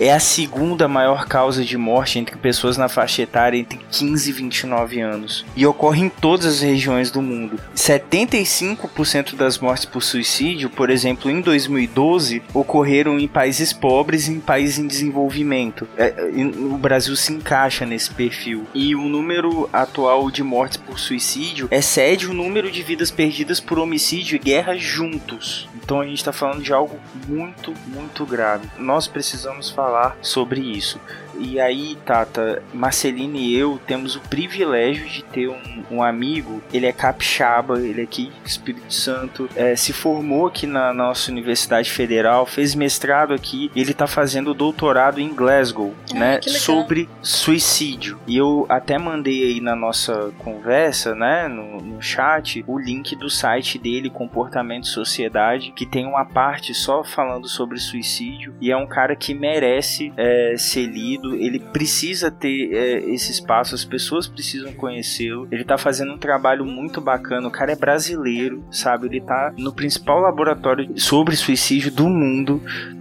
É a segunda maior causa de morte entre pessoas na faixa etária entre 15 e 29 anos. E ocorre em todas as regiões do mundo. 75% das mortes por suicídio, por exemplo, em 2012, ocorreram ocorreram em países pobres e em países em desenvolvimento. É, o Brasil se encaixa nesse perfil. E o número atual de mortes por suicídio excede o número de vidas perdidas por homicídio e guerra juntos. Então a gente está falando de algo muito, muito grave. Nós precisamos falar sobre isso. E aí, Tata, Marcelina e eu temos o privilégio de ter um, um amigo. Ele é capixaba, ele é aqui Espírito Santo, é, se formou aqui na nossa Universidade Federal, fez mestrado aqui. Ele tá fazendo doutorado em Glasgow, Ah, né, sobre suicídio. E eu até mandei aí na nossa conversa, né, no, no chat, o link do site dele, Comportamento e Sociedade, que tem uma parte só falando sobre suicídio. E é um cara que merece é, ser lido. Ele precisa ter é, esse espaço, as pessoas precisam conhecê-lo. Ele tá fazendo um trabalho muito bacana. O cara é brasileiro, sabe? Ele tá no principal laboratório sobre suicídio do mundo,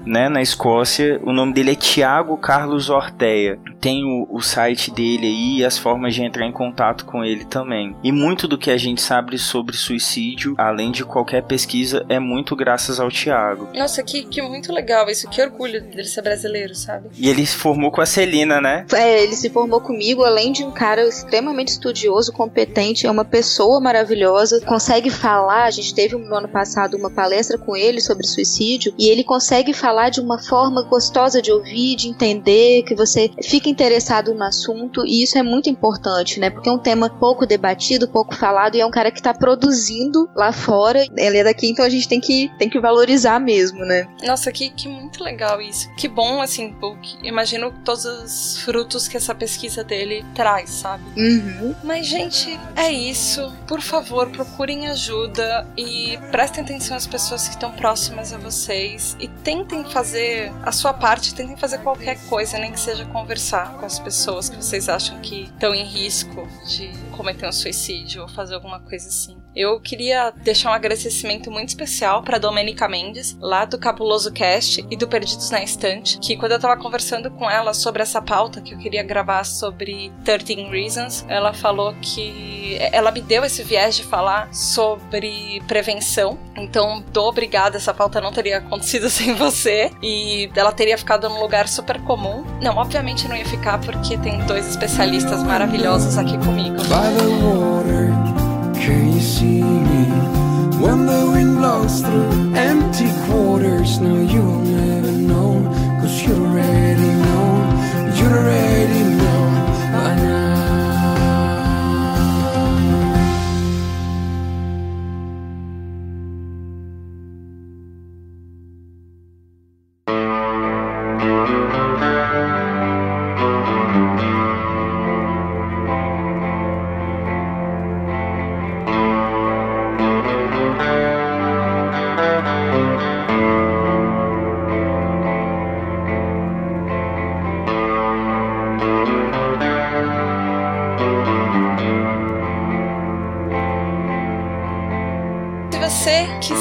né, na Escócia. O nome dele é Tiago Carlos Orteia. Tem o, o site dele aí e as formas de entrar em contato com ele também. E muito do que a gente sabe sobre suicídio, além de qualquer pesquisa, é muito graças ao Tiago. Nossa, que, que muito legal isso. Que orgulho dele ser brasileiro, sabe? E ele se formou com a Celina, né? É, ele se formou comigo, além de um cara extremamente estudioso, competente, é uma pessoa maravilhosa, consegue falar. A gente teve no ano passado uma palestra com ele sobre suicídio e ele consegue falar de uma forma gostosa de ouvir, de entender, que você fica interessado no assunto e isso é muito importante, né? Porque é um tema pouco debatido, pouco falado e é um cara que tá produzindo lá fora. Ele é daqui, então a gente tem que, tem que valorizar mesmo, né? Nossa, que, que muito legal isso. Que bom, assim, que- imagino todos os frutos que essa pesquisa dele traz, sabe? Uhum. Mas, gente, é isso. Por favor, procurem ajuda e prestem atenção às pessoas que estão próximas a vocês e tentem fazer a sua parte, tentem fazer qualquer coisa, nem que seja conversar com as pessoas que vocês acham que estão em risco de cometer um suicídio ou fazer alguma coisa assim. Eu queria deixar um agradecimento muito especial para Domenica Mendes, lá do Cabuloso Cast e do Perdidos na Estante, que quando eu tava conversando com ela sobre essa pauta que eu queria gravar sobre 13 Reasons, ela falou que ela me deu esse viés de falar sobre prevenção. Então, tô obrigada, essa pauta não teria acontecido sem você e ela teria ficado num lugar super comum. Não, obviamente não ia ficar porque tem dois especialistas maravilhosos aqui comigo. The water, can you see me? When the wind blows through empty quarters, now you'll never know. Cause you already know, you already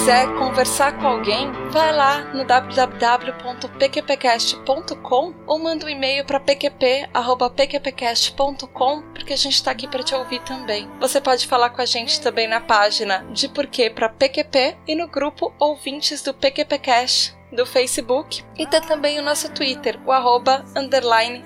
quiser conversar com alguém, vai lá no www.pqpcast.com ou manda um e-mail para pqp@pqpcast.com, porque a gente está aqui para te ouvir também. Você pode falar com a gente também na página de Porquê para PQP e no grupo Ouvintes do PQPcast do Facebook e tem também o nosso Twitter, o arroba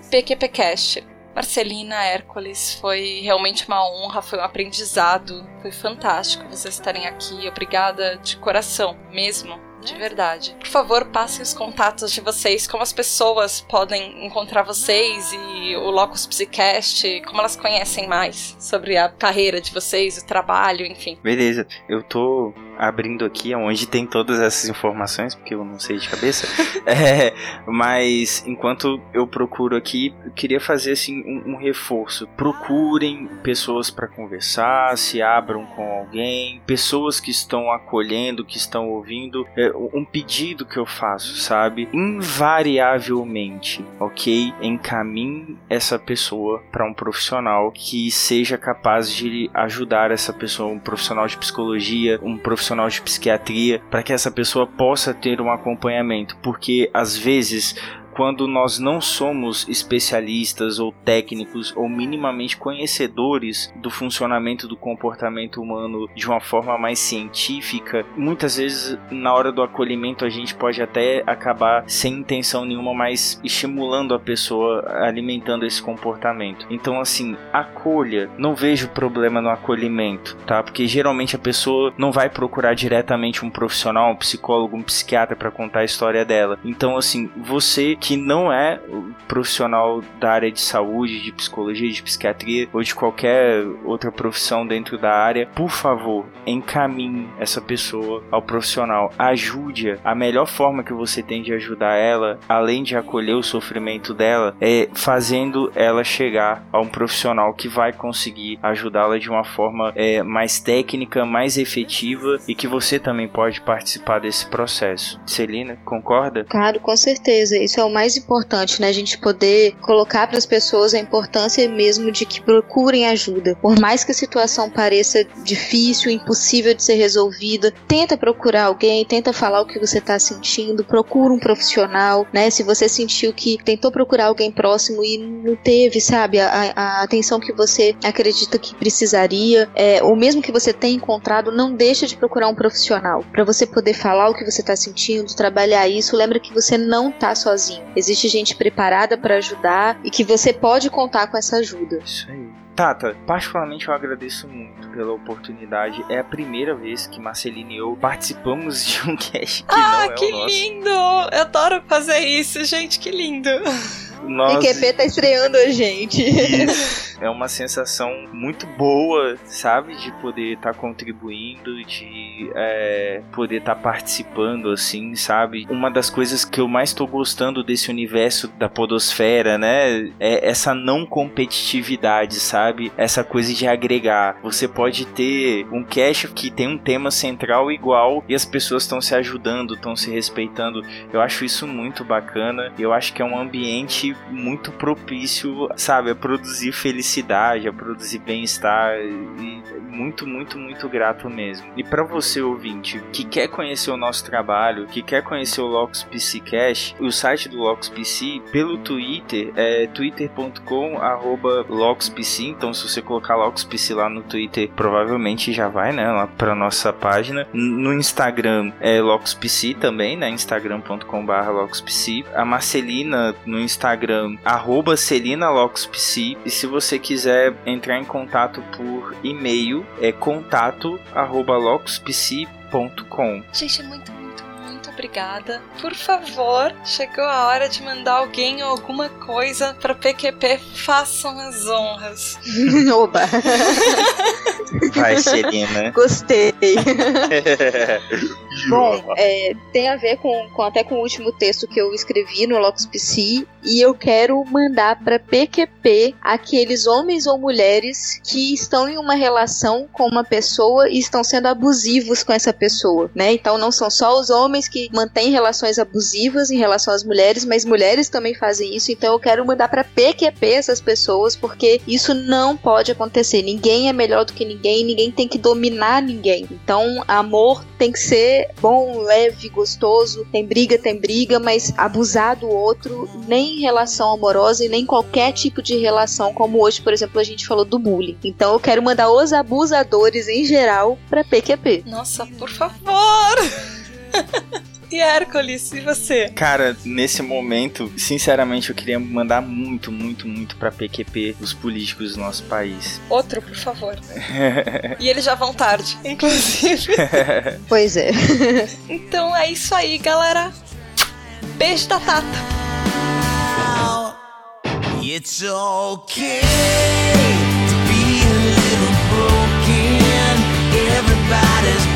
PQPcast. Marcelina, Hércules, foi realmente uma honra, foi um aprendizado, foi fantástico vocês estarem aqui. Obrigada de coração, mesmo, de verdade. Por favor, passem os contatos de vocês, como as pessoas podem encontrar vocês e o Locus Psicast, como elas conhecem mais sobre a carreira de vocês, o trabalho, enfim. Beleza, eu tô abrindo aqui onde tem todas essas informações, porque eu não sei de cabeça. É, mas enquanto eu procuro aqui, eu queria fazer assim um, um reforço. Procurem pessoas para conversar, se abram com alguém, pessoas que estão acolhendo, que estão ouvindo. É, um pedido que eu faço, sabe? Invariavelmente, ok? Encaminhe essa pessoa para um profissional que seja capaz de ajudar essa pessoa, um profissional de psicologia, um profissional de psiquiatria, para que essa pessoa possa ter um acompanhamento, porque às vezes quando nós não somos especialistas ou técnicos ou minimamente conhecedores do funcionamento do comportamento humano de uma forma mais científica, muitas vezes na hora do acolhimento a gente pode até acabar sem intenção nenhuma, mas estimulando a pessoa, alimentando esse comportamento. Então, assim, acolha. Não vejo problema no acolhimento, tá? Porque geralmente a pessoa não vai procurar diretamente um profissional, um psicólogo, um psiquiatra para contar a história dela. Então, assim, você que não é profissional da área de saúde, de psicologia, de psiquiatria ou de qualquer outra profissão dentro da área, por favor, encaminhe essa pessoa ao profissional. Ajude-a. A melhor forma que você tem de ajudar ela, além de acolher o sofrimento dela, é fazendo ela chegar a um profissional que vai conseguir ajudá-la de uma forma é, mais técnica, mais efetiva e que você também pode participar desse processo. Celina, concorda? Claro, com certeza. Isso é o mais importante, né? A gente poder colocar para as pessoas a importância mesmo de que procurem ajuda. Por mais que a situação pareça difícil, impossível de ser resolvida, tenta procurar alguém, tenta falar o que você está sentindo, procura um profissional, né? Se você sentiu que tentou procurar alguém próximo e não teve, sabe, a, a atenção que você acredita que precisaria, é, ou mesmo que você tenha encontrado, não deixa de procurar um profissional para você poder falar o que você está sentindo, trabalhar isso. Lembra que você não tá sozinho. Existe gente preparada para ajudar e que você pode contar com essa ajuda. Isso aí. Tata, particularmente eu agradeço muito pela oportunidade. É a primeira vez que Marcelina e eu participamos de um cast que Ah, não é que o nosso. lindo! Eu adoro fazer isso, gente, que lindo. Nós PQP tá estreando a gente. é uma sensação muito boa, sabe? De poder estar contribuindo, de é, poder estar participando, assim, sabe? Uma das coisas que eu mais tô gostando desse universo da podosfera, né? É essa não competitividade, sabe? Essa coisa de agregar. Você pode ter um cast que tem um tema central igual e as pessoas estão se ajudando, estão se respeitando. Eu acho isso muito bacana. Eu acho que é um ambiente muito propício, sabe, a produzir felicidade, a produzir bem-estar e muito, muito, muito grato mesmo. E para você ouvinte que quer conhecer o nosso trabalho, que quer conhecer o Locus PC Cash, o site do Locus PC pelo Twitter é twitter.com/locuspc. Então se você colocar Locus PC lá no Twitter, provavelmente já vai, né, lá para nossa página. No Instagram é Locus PC também, né, instagram.com/locuspc. A Marcelina no Instagram arroba Celina LoxPC. E se você quiser entrar em contato por e-mail, é contato arroba loxpc.com. Gente, muito, muito, muito obrigada. Por favor, chegou a hora de mandar alguém ou alguma coisa pra PQP. Façam as honras. Oba, Vai, Celina. gostei. Bom, é, tem a ver com, com- até com o último texto que eu escrevi no Locus PC e eu quero mandar para PQP aqueles homens ou mulheres que estão em uma relação com uma pessoa e estão sendo abusivos com essa pessoa, né? Então não são só os homens que mantêm relações abusivas em relação às mulheres, mas mulheres também fazem isso. Então eu quero mandar para PQP essas pessoas porque isso não pode acontecer. Ninguém é melhor do que ninguém, ninguém tem que dominar ninguém. Então amor tem que ser bom, leve, gostoso. Tem briga, tem briga, mas abusar do outro, nem em relação amorosa e nem qualquer tipo de relação, como hoje, por exemplo, a gente falou do bullying. Então eu quero mandar os abusadores em geral pra PQP. Nossa, por favor! e Hércules, e você? Cara, nesse momento, sinceramente, eu queria mandar muito, muito, muito pra PQP os políticos do nosso país. Outro, por favor. e eles já vão tarde, inclusive. Pois é. Então é isso aí, galera. Beijo da Tata. It's okay to be a little broken. Everybody's